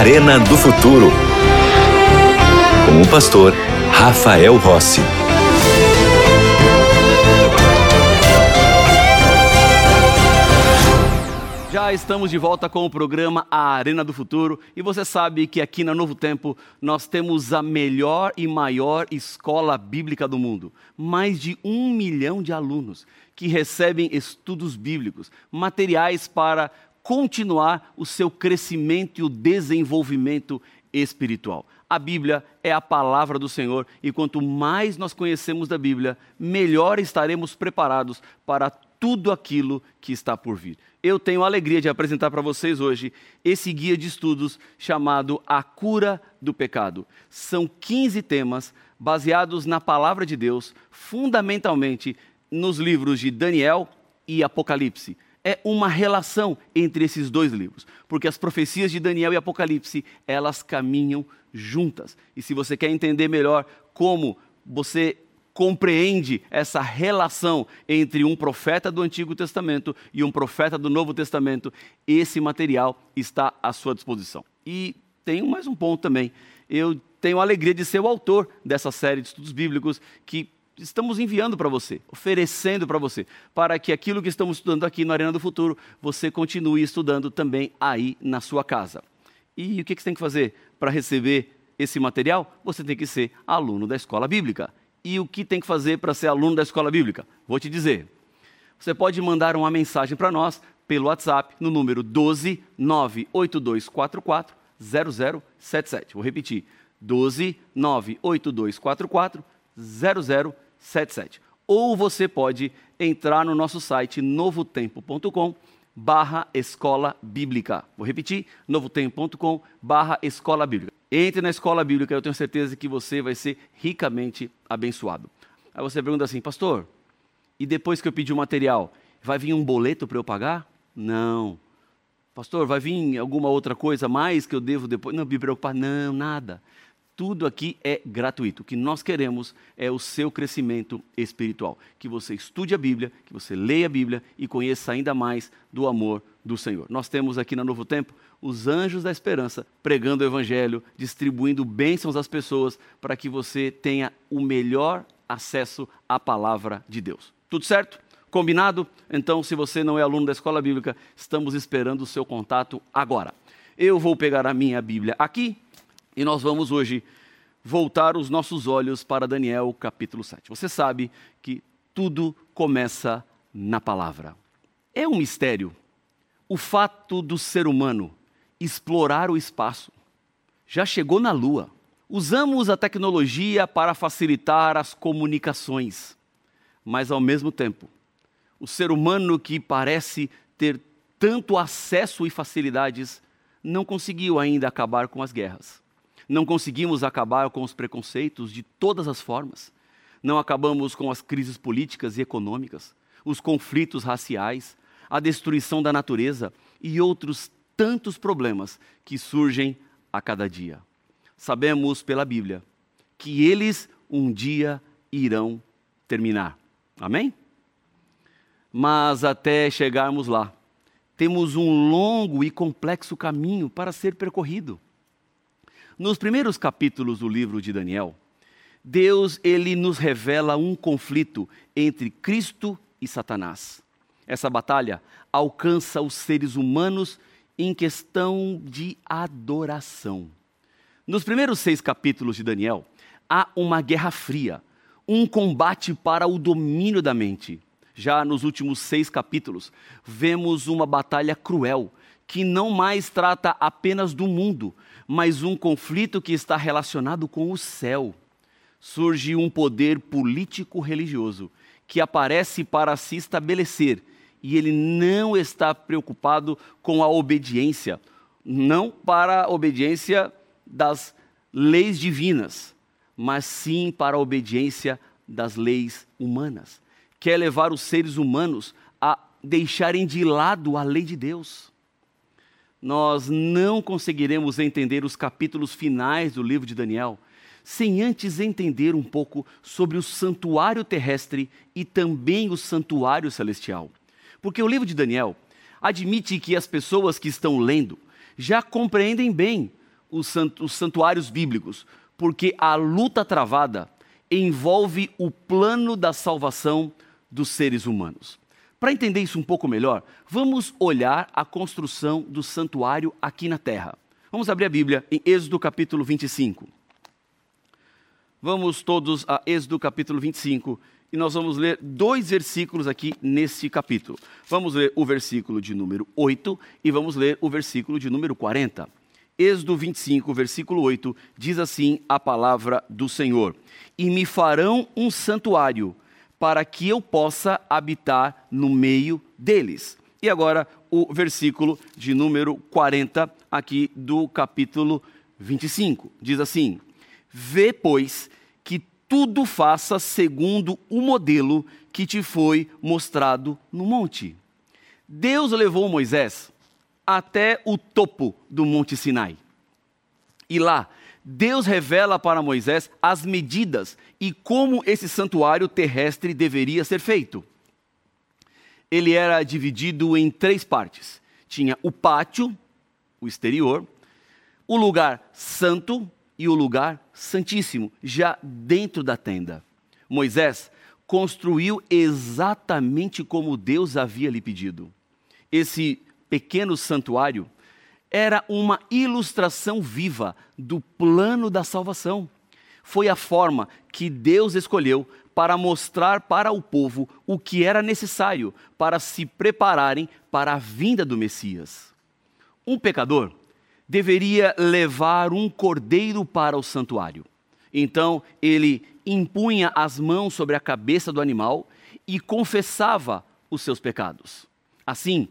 Arena do Futuro. Com o pastor Rafael Rossi. Já estamos de volta com o programa A Arena do Futuro e você sabe que aqui na Novo Tempo nós temos a melhor e maior escola bíblica do mundo. Mais de um milhão de alunos que recebem estudos bíblicos, materiais para continuar o seu crescimento e o desenvolvimento espiritual. A Bíblia é a palavra do Senhor e quanto mais nós conhecemos da Bíblia, melhor estaremos preparados para tudo aquilo que está por vir. Eu tenho a alegria de apresentar para vocês hoje esse guia de estudos chamado A Cura do Pecado. São 15 temas baseados na palavra de Deus, fundamentalmente nos livros de Daniel e Apocalipse é uma relação entre esses dois livros, porque as profecias de Daniel e Apocalipse, elas caminham juntas. E se você quer entender melhor como você compreende essa relação entre um profeta do Antigo Testamento e um profeta do Novo Testamento, esse material está à sua disposição. E tem mais um ponto também. Eu tenho a alegria de ser o autor dessa série de estudos bíblicos que estamos enviando para você, oferecendo para você, para que aquilo que estamos estudando aqui no Arena do Futuro, você continue estudando também aí na sua casa. E o que você tem que fazer para receber esse material? Você tem que ser aluno da escola bíblica. E o que tem que fazer para ser aluno da escola bíblica? Vou te dizer. Você pode mandar uma mensagem para nós pelo WhatsApp no número 12 98244 0077. Vou repetir. 12 98244 0077. 77. Ou você pode entrar no nosso site novotempo.com barra escola bíblica. Vou repetir, novotempo.com barra escola bíblica. Entre na escola bíblica, eu tenho certeza que você vai ser ricamente abençoado. Aí você pergunta assim, pastor, e depois que eu pedir o material, vai vir um boleto para eu pagar? Não. Pastor, vai vir alguma outra coisa mais que eu devo depois? Não me preocupar, não, nada tudo aqui é gratuito. O que nós queremos é o seu crescimento espiritual. Que você estude a Bíblia, que você leia a Bíblia e conheça ainda mais do amor do Senhor. Nós temos aqui na Novo Tempo os anjos da esperança pregando o Evangelho, distribuindo bênçãos às pessoas para que você tenha o melhor acesso à palavra de Deus. Tudo certo? Combinado? Então, se você não é aluno da escola bíblica, estamos esperando o seu contato agora. Eu vou pegar a minha Bíblia aqui e nós vamos hoje voltar os nossos olhos para Daniel capítulo 7. Você sabe que tudo começa na palavra. É um mistério o fato do ser humano explorar o espaço. Já chegou na Lua. Usamos a tecnologia para facilitar as comunicações, mas ao mesmo tempo, o ser humano que parece ter tanto acesso e facilidades não conseguiu ainda acabar com as guerras não conseguimos acabar com os preconceitos de todas as formas. Não acabamos com as crises políticas e econômicas, os conflitos raciais, a destruição da natureza e outros tantos problemas que surgem a cada dia. Sabemos pela Bíblia que eles um dia irão terminar. Amém? Mas até chegarmos lá, temos um longo e complexo caminho para ser percorrido. Nos primeiros capítulos do livro de Daniel, Deus ele nos revela um conflito entre Cristo e Satanás. Essa batalha alcança os seres humanos em questão de adoração. Nos primeiros seis capítulos de Daniel, há uma guerra fria, um combate para o domínio da mente. Já nos últimos seis capítulos, vemos uma batalha cruel, que não mais trata apenas do mundo, mas um conflito que está relacionado com o céu. Surge um poder político-religioso que aparece para se estabelecer e ele não está preocupado com a obediência, não para a obediência das leis divinas, mas sim para a obediência das leis humanas. Quer levar os seres humanos a deixarem de lado a lei de Deus nós não conseguiremos entender os capítulos finais do livro de Daniel sem antes entender um pouco sobre o santuário terrestre e também o santuário celestial. Porque o livro de Daniel admite que as pessoas que estão lendo já compreendem bem os, santuários bíblicos, porque a luta travada envolve o plano da salvação dos seres humanos. Para entender isso um pouco melhor, vamos olhar a construção do santuário aqui na terra. Vamos abrir a Bíblia em Êxodo capítulo 25. Vamos todos a Êxodo capítulo 25 e nós vamos ler dois versículos aqui nesse capítulo. Vamos ler o versículo de número 8 e vamos ler o versículo de número 40. Êxodo 25, versículo 8, diz assim a palavra do Senhor: E me farão um santuário, para que eu possa habitar no meio deles. E agora o versículo de número 40, aqui do capítulo 25, diz assim: Vê, pois, tudo faça segundo o modelo que te foi mostrado no monte. Deus levou Moisés até o topo do Monte Sinai. E lá, Deus revela para Moisés as medidas e como esse santuário terrestre deveria ser feito. Ele era dividido em três partes: tinha o pátio, o exterior, o lugar santo, e o lugar santíssimo, já dentro da tenda. Moisés construiu exatamente como Deus havia lhe pedido. Esse pequeno santuário era uma ilustração viva do plano da salvação. Foi a forma que Deus escolheu para mostrar para o povo o que era necessário para se prepararem para a vinda do Messias. Um pecador deveria levar um cordeiro para o santuário. Então ele impunha as mãos sobre a cabeça do animal e confessava os seus pecados. Assim,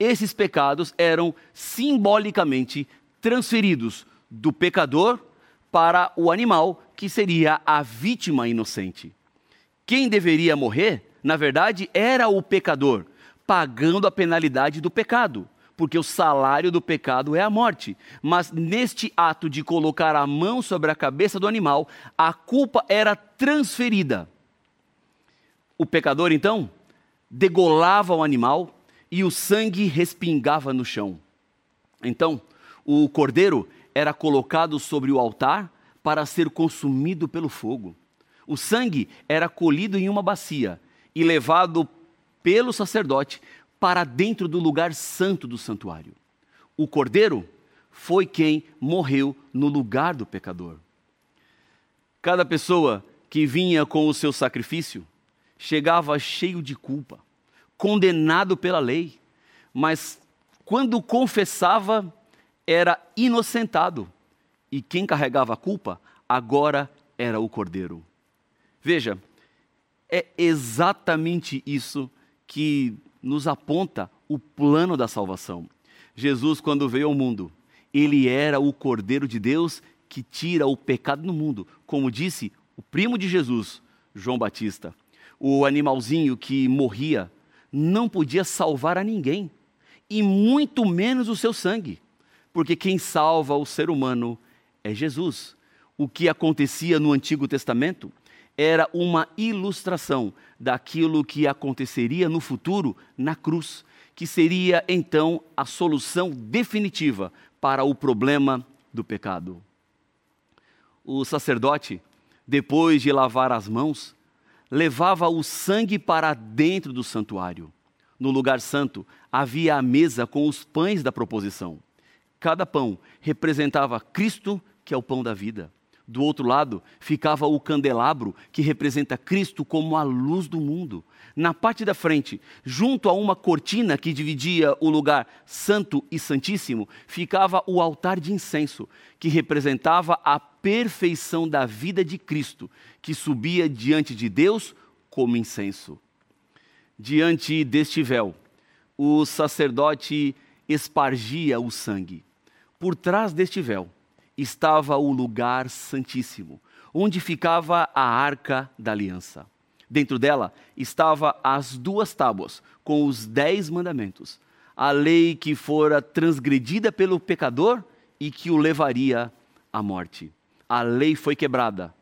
esses pecados eram simbolicamente transferidos do pecador para o animal, que seria a vítima inocente. Quem deveria morrer, na verdade, era o pecador, pagando a penalidade do pecado porque o salário do pecado é a morte. Mas neste ato de colocar a mão sobre a cabeça do animal, a culpa era transferida. O pecador, então, degolava o animal e o sangue respingava no chão. Então, o cordeiro era colocado sobre o altar para ser consumido pelo fogo. O sangue era colhido em uma bacia e levado pelo sacerdote para dentro do lugar santo do santuário. O cordeiro foi quem morreu no lugar do pecador. Cada pessoa que vinha com o seu sacrifício chegava cheio de culpa, condenado pela lei, mas quando confessava, era inocentado. E quem carregava a culpa agora era o cordeiro. Veja, é exatamente isso que nos aponta o plano da salvação. Jesus, quando veio ao mundo, ele era o Cordeiro de Deus que tira o pecado no mundo, como disse o primo de Jesus, João Batista. O animalzinho que morria não podia salvar a ninguém, e muito menos o seu sangue, porque quem salva o ser humano é Jesus. O que acontecia no Antigo Testamento era uma ilustração daquilo que aconteceria no futuro na cruz, que seria então a solução definitiva para o problema do pecado. O sacerdote, depois de lavar as mãos, levava o sangue para dentro do santuário. No lugar santo havia a mesa com os pães da proposição. Cada pão representava Cristo, que é o pão da vida. Do outro lado ficava o candelabro, que representa Cristo como a luz do mundo. Na parte da frente, junto a uma cortina que dividia o lugar santo e santíssimo, ficava o altar de incenso, que representava a perfeição da vida de Cristo, que subia diante de Deus como incenso. Diante deste véu, o sacerdote espargia o sangue. Por trás deste véu, estava o lugar santíssimo, onde ficava a arca da aliança. Dentro dela estava as duas tábuas com os dez mandamentos, a lei que fora transgredida pelo pecador e que o levaria à morte. A lei foi quebrada,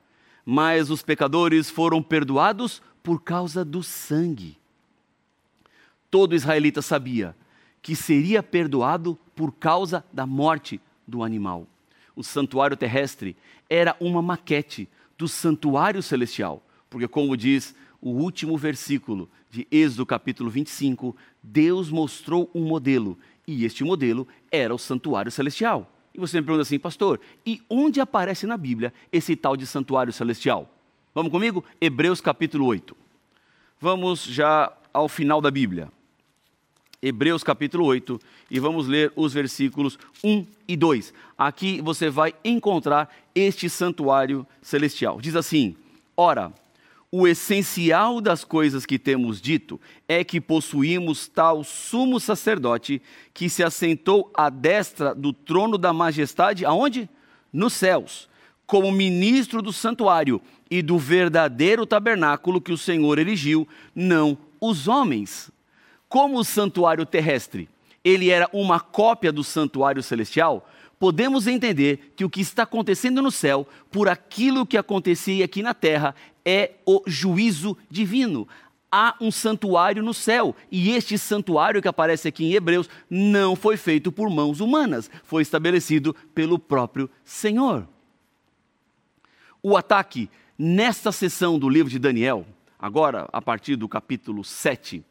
mas os pecadores foram perdoados por causa do sangue. Todo israelita sabia que seria perdoado por causa da morte do animal o santuário terrestre, era uma maquete do santuário celestial. Porque, como diz o último versículo de Êxodo capítulo 25, Deus mostrou um modelo, e este modelo era o santuário celestial. E você me pergunta assim, pastor, e onde aparece na Bíblia esse tal de santuário celestial? Vamos comigo? Hebreus capítulo 8. Vamos já ao final da Bíblia. Hebreus capítulo 8 e vamos ler os versículos 1 e 2. Aqui você vai encontrar este santuário celestial. Diz assim: Ora, o essencial das coisas que temos dito é que possuímos tal sumo sacerdote que se assentou à destra do trono da majestade, aonde? Nos céus, como ministro do santuário e do verdadeiro tabernáculo que o Senhor erigiu, não os homens. Como o santuário terrestre, ele era uma cópia do santuário celestial, podemos entender que o que está acontecendo no céu, por aquilo que acontecia aqui na terra, é o juízo divino. Há um santuário no céu, e este santuário que aparece aqui em Hebreus não foi feito por mãos humanas, foi estabelecido pelo próprio Senhor. O ataque nesta sessão do livro de Daniel, agora a partir do capítulo 7,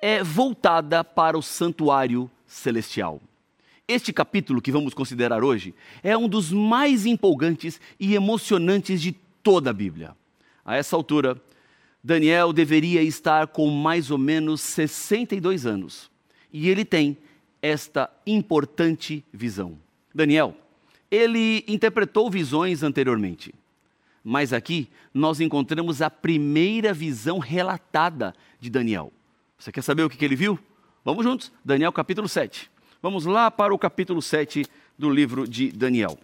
é voltada para o santuário celestial. Este capítulo que vamos considerar hoje é um dos mais empolgantes e emocionantes de toda a Bíblia. A essa altura, Daniel deveria estar com mais ou menos 62 anos e ele tem esta importante visão. Daniel, ele interpretou visões anteriormente, mas aqui nós encontramos a primeira visão relatada de Daniel. Você quer saber o que ele viu? Vamos juntos, Daniel capítulo 7. Vamos lá para o capítulo 7 do livro de Daniel.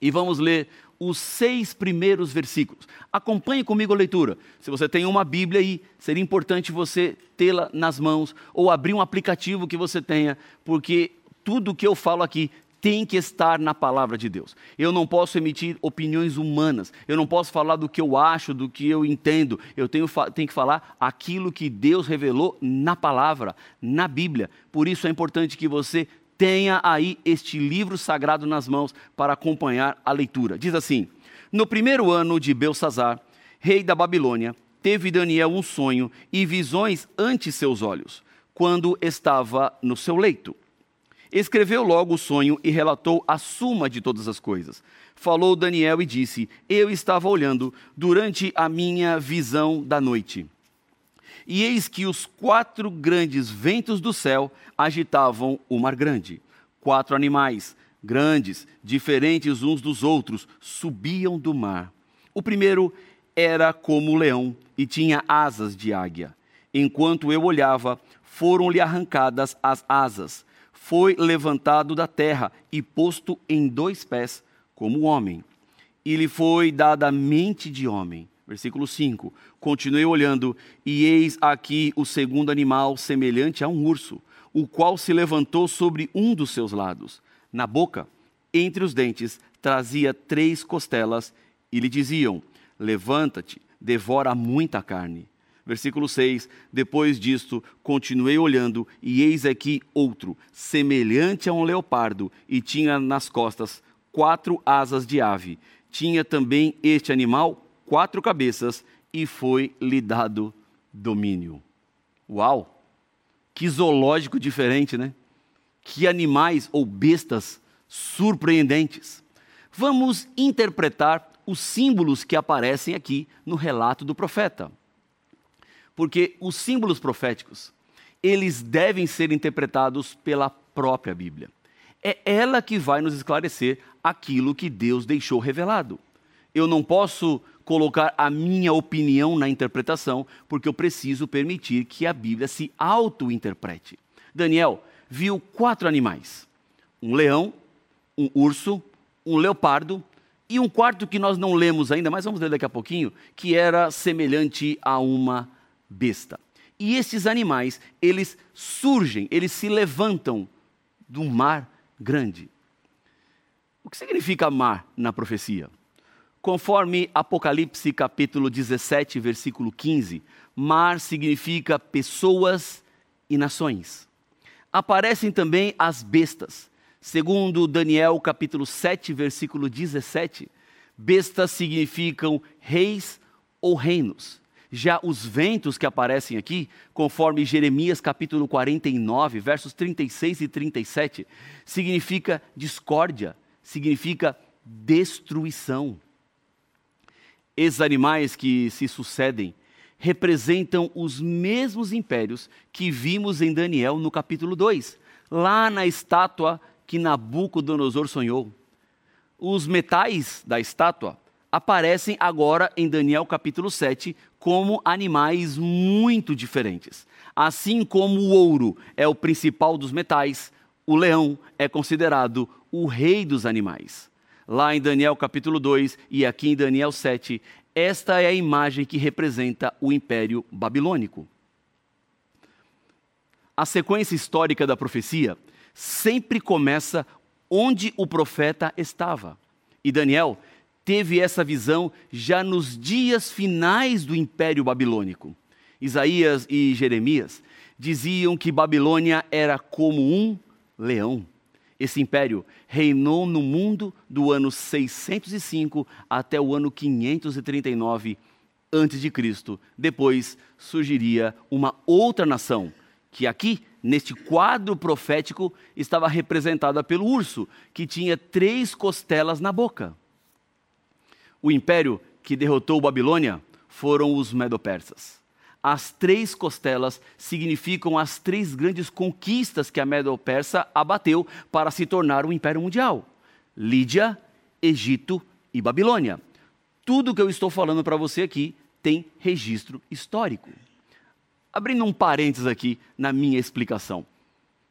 E vamos ler os seis primeiros versículos. Acompanhe comigo a leitura. Se você tem uma Bíblia aí, seria importante você tê-la nas mãos ou abrir um aplicativo que você tenha, porque tudo que eu falo aqui tem que estar na palavra de Deus. Eu não posso emitir opiniões humanas, eu não posso falar do que eu acho, do que eu entendo. Eu tenho, tenho que falar aquilo que Deus revelou na palavra, na Bíblia. Por isso é importante que você tenha aí este livro sagrado nas mãos para acompanhar a leitura. Diz assim: No primeiro ano de Belsazar, rei da Babilônia, teve Daniel um sonho e visões ante seus olhos, quando estava no seu leito. Escreveu logo o sonho e relatou a suma de todas as coisas. Falou Daniel e disse: Eu estava olhando durante a minha visão da noite. E eis que os quatro grandes ventos do céu agitavam o mar grande. Quatro animais, grandes, diferentes uns dos outros, subiam do mar. O primeiro era como o leão e tinha asas de águia. Enquanto eu olhava, foram-lhe arrancadas as asas foi levantado da terra e posto em dois pés, como homem. E lhe foi dada mente de homem. Versículo 5. Continuei olhando, e eis aqui o segundo animal, semelhante a um urso, o qual se levantou sobre um dos seus lados. Na boca, entre os dentes, trazia três costelas, e lhe diziam: Levanta-te, devora muita carne. Versículo 6: Depois disto, continuei olhando, e eis aqui outro, semelhante a um leopardo, e tinha nas costas quatro asas de ave. Tinha também este animal quatro cabeças, e foi-lhe dado domínio. Uau! Que zoológico diferente, né? Que animais ou bestas surpreendentes. Vamos interpretar os símbolos que aparecem aqui no relato do profeta. Porque os símbolos proféticos, eles devem ser interpretados pela própria Bíblia. É ela que vai nos esclarecer aquilo que Deus deixou revelado. Eu não posso colocar a minha opinião na interpretação, porque eu preciso permitir que a Bíblia se auto-interprete. Daniel viu quatro animais: um leão, um urso, um leopardo e um quarto que nós não lemos ainda, mas vamos ler daqui a pouquinho, que era semelhante a uma besta. E esses animais, eles surgem, eles se levantam do mar grande. O que significa mar na profecia? Conforme Apocalipse capítulo 17, versículo 15, mar significa pessoas e nações. Aparecem também as bestas, Segundo Daniel capítulo 7, versículo 17, bestas significam reis ou reinos. Já os ventos que aparecem aqui, conforme Jeremias capítulo 49, versos 36 e 37, significa discórdia, significa destruição. Esses animais que se sucedem representam os mesmos impérios que vimos em Daniel no capítulo 2, lá na estátua que Nabucodonosor sonhou. Os metais da estátua aparecem agora em Daniel capítulo 7 como animais muito diferentes. Assim como o ouro é o principal dos metais, o leão é considerado o rei dos animais. Lá em Daniel capítulo 2 e aqui em Daniel 7, esta é a imagem que representa o Império Babilônico. A sequência histórica da profecia sempre começa onde o profeta estava. E Daniel teve essa visão já nos dias finais do Império Babilônico. Isaías e Jeremias diziam que Babilônia era como um leão. Esse império reinou no mundo do ano 605 até o ano 539 a.C. Depois surgiria uma outra nação, que aqui, neste quadro profético, estava representada pelo urso, que tinha três costelas na boca. O império que derrotou Babilônia foram os Medo-Persas. As três costelas significam as três grandes conquistas que a Medo-Persa abateu para se tornar um império mundial: Lídia, Egito e Babilônia. Tudo que eu estou falando para você aqui tem registro histórico. Abrindo um parênteses aqui na minha explicação.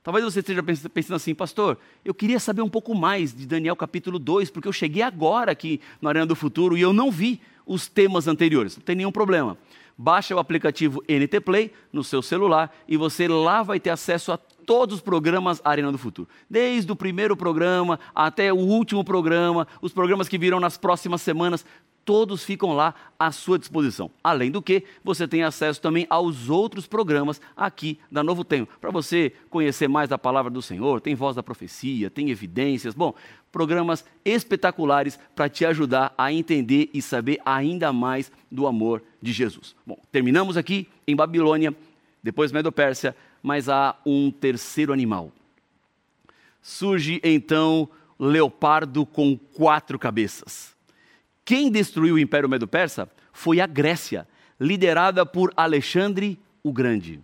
Talvez você esteja pensando assim, pastor, eu queria saber um pouco mais de Daniel capítulo 2, porque eu cheguei agora aqui no Arena do Futuro e eu não vi os temas anteriores. Não tem nenhum problema. Baixa o aplicativo NT Play no seu celular e você lá vai ter acesso a todos os programas Arena do Futuro. Desde o primeiro programa até o último programa, os programas que virão nas próximas semanas, todos ficam lá à sua disposição. Além do que, você tem acesso também aos outros programas aqui da Novo Tempo. Para você conhecer mais da palavra do Senhor, tem voz da profecia, tem evidências. Bom, programas espetaculares para te ajudar a entender e saber ainda mais do amor de Jesus. Bom, terminamos aqui em Babilônia, depois Medo-Pérsia, mas há um terceiro animal. Surge então leopardo com quatro cabeças. Quem destruiu o Império Medo-Persa foi a Grécia, liderada por Alexandre o Grande.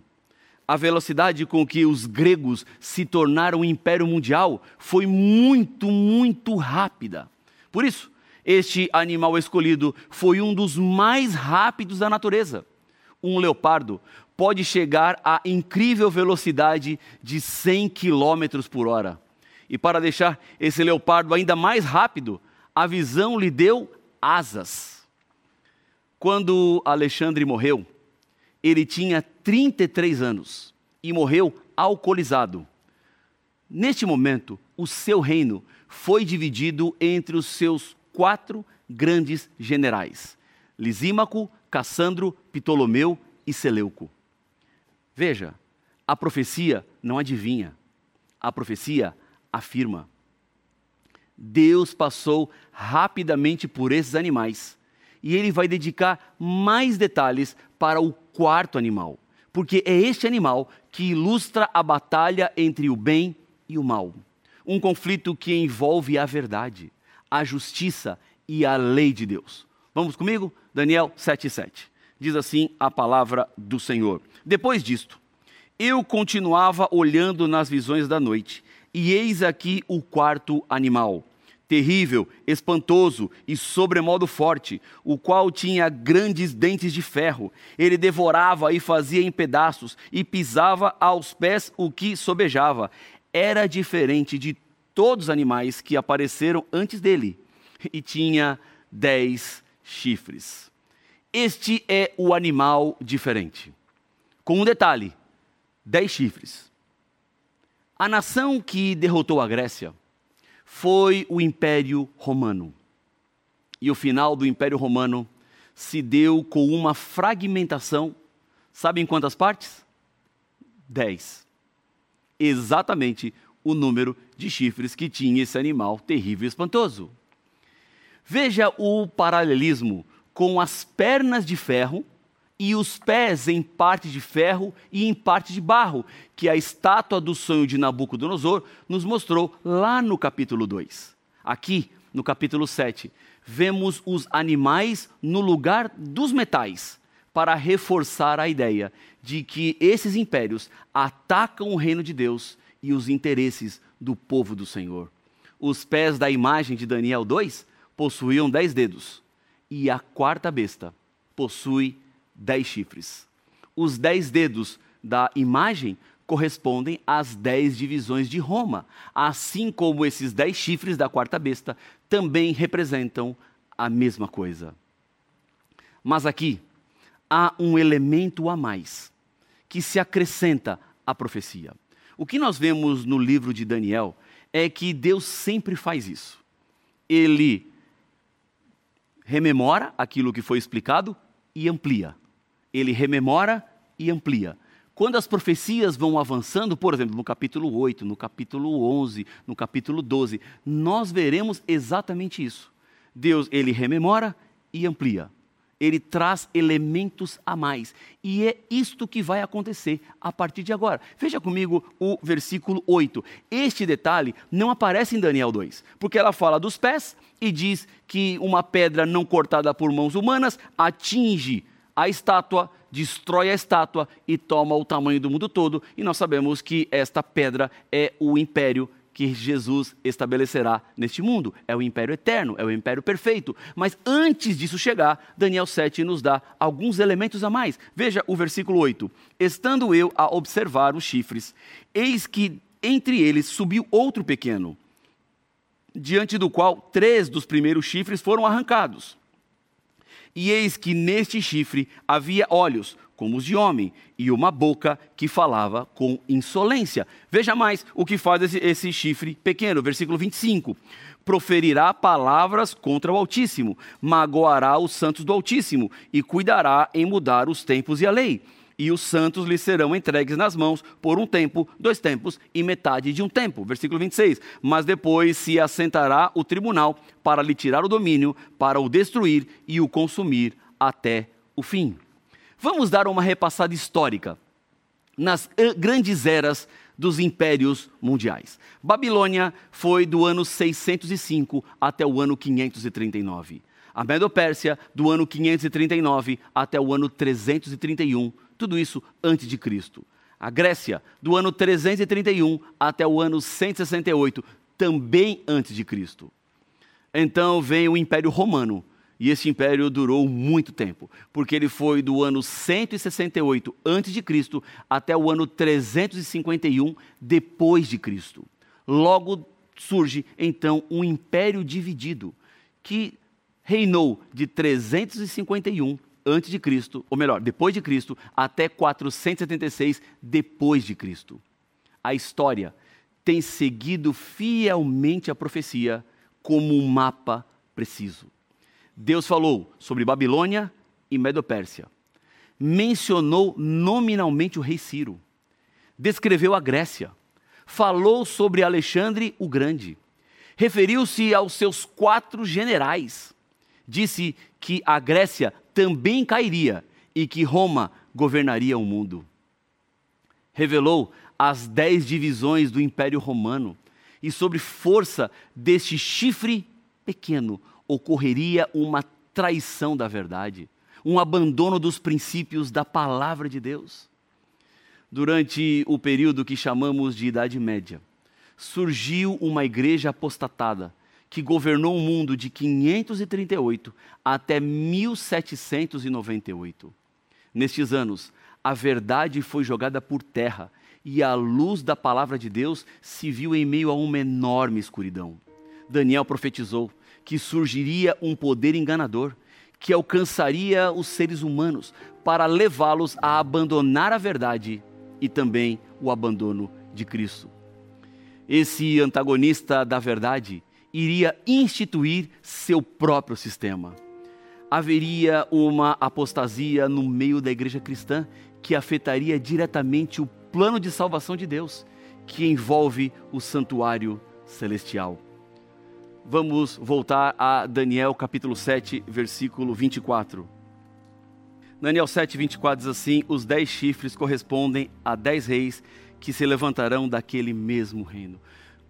A velocidade com que os gregos se tornaram império mundial foi muito, muito rápida. Por isso, este animal escolhido foi um dos mais rápidos da natureza. Um leopardo pode chegar a incrível velocidade de 100 km por hora. E para deixar esse leopardo ainda mais rápido, a visão lhe deu asas. Quando Alexandre morreu, ele tinha 33 anos e morreu alcoolizado. Neste momento, o seu reino foi dividido entre os seus quatro grandes generais: Lisímaco, Cassandro, Ptolomeu e Seleuco. Veja, a profecia não adivinha, a profecia afirma. Deus passou rapidamente por esses animais e ele vai dedicar mais detalhes para o quarto animal, porque é este animal que ilustra a batalha entre o bem e o mal. Um conflito que envolve a verdade, a justiça e a lei de Deus. Vamos comigo? Daniel 7,7. Diz assim a palavra do Senhor. Depois disto, eu continuava olhando nas visões da noite, e eis aqui o quarto animal terrível, espantoso e sobremodo forte, o qual tinha grandes dentes de ferro. Ele devorava e fazia em pedaços e pisava aos pés o que sobejava. Era diferente de todos os animais que apareceram antes dele e tinha dez chifres. Este é o animal diferente. Com um detalhe: dez chifres. A nação que derrotou a Grécia foi o Império Romano. E o final do Império Romano se deu com uma fragmentação, sabe em quantas partes? Dez. Exatamente o número de chifres que tinha esse animal terrível e espantoso. Veja o paralelismo com as pernas de ferro e os pés em parte de ferro e em parte de barro, que a estátua do sonho de Nabucodonosor nos mostrou lá no capítulo 2. Aqui, no capítulo 7, vemos os animais no lugar dos metais, para reforçar a ideia de que esses impérios atacam o reino de Deus e os interesses do povo do Senhor. Os pés da imagem de Daniel 2 possuíam dez dedos, e a quarta besta possui dez chifres. Os dez dedos da imagem correspondem às dez divisões de Roma, assim como esses dez chifres da quarta besta também representam a mesma coisa. Mas aqui há um elemento a mais que se acrescenta à profecia. O que nós vemos no livro de Daniel é que Deus sempre faz isso. Ele rememora aquilo que foi explicado e amplia ele rememora e amplia. Quando as profecias vão avançando, por exemplo, no capítulo 8, no capítulo 11, no capítulo 12, nós veremos exatamente isso. Deus, ele rememora e amplia. Ele traz elementos a mais. E é isto que vai acontecer a partir de agora. Veja comigo o versículo 8. Este detalhe não aparece em Daniel 2, porque ela fala dos pés e diz que uma pedra não cortada por mãos humanas atinge a estátua, destrói a estátua e toma o tamanho do mundo todo. E nós sabemos que esta pedra é o império que Jesus estabelecerá neste mundo. É o império eterno, é o império perfeito. Mas antes disso chegar, Daniel 7 nos dá alguns elementos a mais. Veja o versículo 8: Estando eu a observar os chifres, eis que entre eles subiu outro pequeno, diante do qual três dos primeiros chifres foram arrancados. E eis que neste chifre havia olhos, como os de homem, e uma boca que falava com insolência. Veja mais o que faz esse, esse chifre pequeno, versículo 25 proferirá palavras contra o Altíssimo, magoará os santos do Altíssimo e cuidará em mudar os tempos e a lei e os santos lhe serão entregues nas mãos por um tempo, dois tempos e metade de um tempo. Versículo 26. Mas depois se assentará o tribunal para lhe tirar o domínio, para o destruir e o consumir até o fim. Vamos dar uma repassada histórica nas grandes eras dos impérios mundiais. Babilônia foi do ano 605 até o ano 539. A Medo-Pérsia, do ano 539 até o ano 331 tudo isso antes de Cristo. A Grécia, do ano 331 até o ano 168, também antes de Cristo. Então vem o Império Romano, e esse império durou muito tempo, porque ele foi do ano 168 antes de Cristo até o ano 351 depois de Cristo. Logo surge então um império dividido que reinou de 351 antes de Cristo, ou melhor, depois de Cristo, até 476 depois de Cristo. A história tem seguido fielmente a profecia como um mapa preciso. Deus falou sobre Babilônia e Medopérsia. Mencionou nominalmente o rei Ciro. Descreveu a Grécia. Falou sobre Alexandre o Grande. Referiu-se aos seus quatro generais. Disse que a Grécia também cairia e que Roma governaria o mundo. Revelou as dez divisões do Império Romano e sobre força deste chifre pequeno ocorreria uma traição da verdade, um abandono dos princípios da palavra de Deus. Durante o período que chamamos de Idade Média, surgiu uma igreja apostatada que governou o mundo de 538 até 1798. Nestes anos, a verdade foi jogada por terra e a luz da palavra de Deus se viu em meio a uma enorme escuridão. Daniel profetizou que surgiria um poder enganador que alcançaria os seres humanos para levá-los a abandonar a verdade e também o abandono de Cristo. Esse antagonista da verdade iria instituir seu próprio sistema. Haveria uma apostasia no meio da igreja cristã que afetaria diretamente o plano de salvação de Deus que envolve o santuário celestial. Vamos voltar a Daniel capítulo 7, versículo 24. Daniel 7, 24 diz assim: Os dez chifres correspondem a dez reis que se levantarão daquele mesmo reino.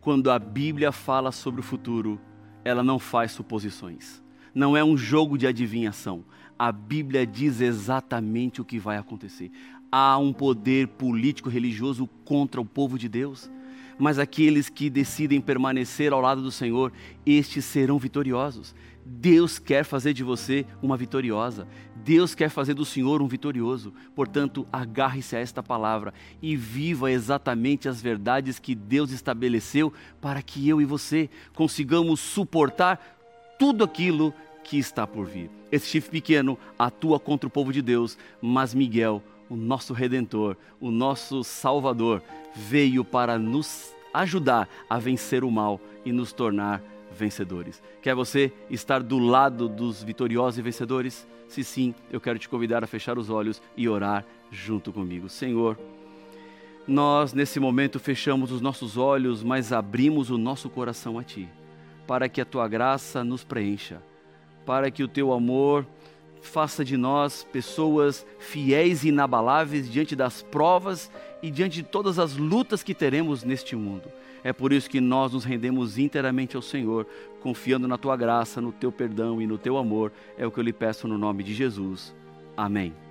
Quando a Bíblia fala sobre o futuro, ela não faz suposições. Não é um jogo de adivinhação. A Bíblia diz exatamente o que vai acontecer. Há um poder político religioso contra o povo de Deus mas aqueles que decidem permanecer ao lado do Senhor, estes serão vitoriosos. Deus quer fazer de você uma vitoriosa. Deus quer fazer do Senhor um vitorioso. Portanto, agarre-se a esta palavra e viva exatamente as verdades que Deus estabeleceu para que eu e você consigamos suportar tudo aquilo que está por vir. Esse chifre pequeno atua contra o povo de Deus, mas Miguel o nosso redentor, o nosso salvador, veio para nos ajudar a vencer o mal e nos tornar vencedores. Quer você estar do lado dos vitoriosos e vencedores? Se sim, eu quero te convidar a fechar os olhos e orar junto comigo. Senhor, nós nesse momento fechamos os nossos olhos, mas abrimos o nosso coração a Ti, para que a Tua graça nos preencha, para que o Teu amor faça de nós pessoas fiéis e inabaláveis diante das provas e diante de todas as lutas que teremos neste mundo. É por isso que nós nos rendemos inteiramente ao Senhor, confiando na tua graça, no teu perdão e no teu amor. É o que eu lhe peço no nome de Jesus. Amém.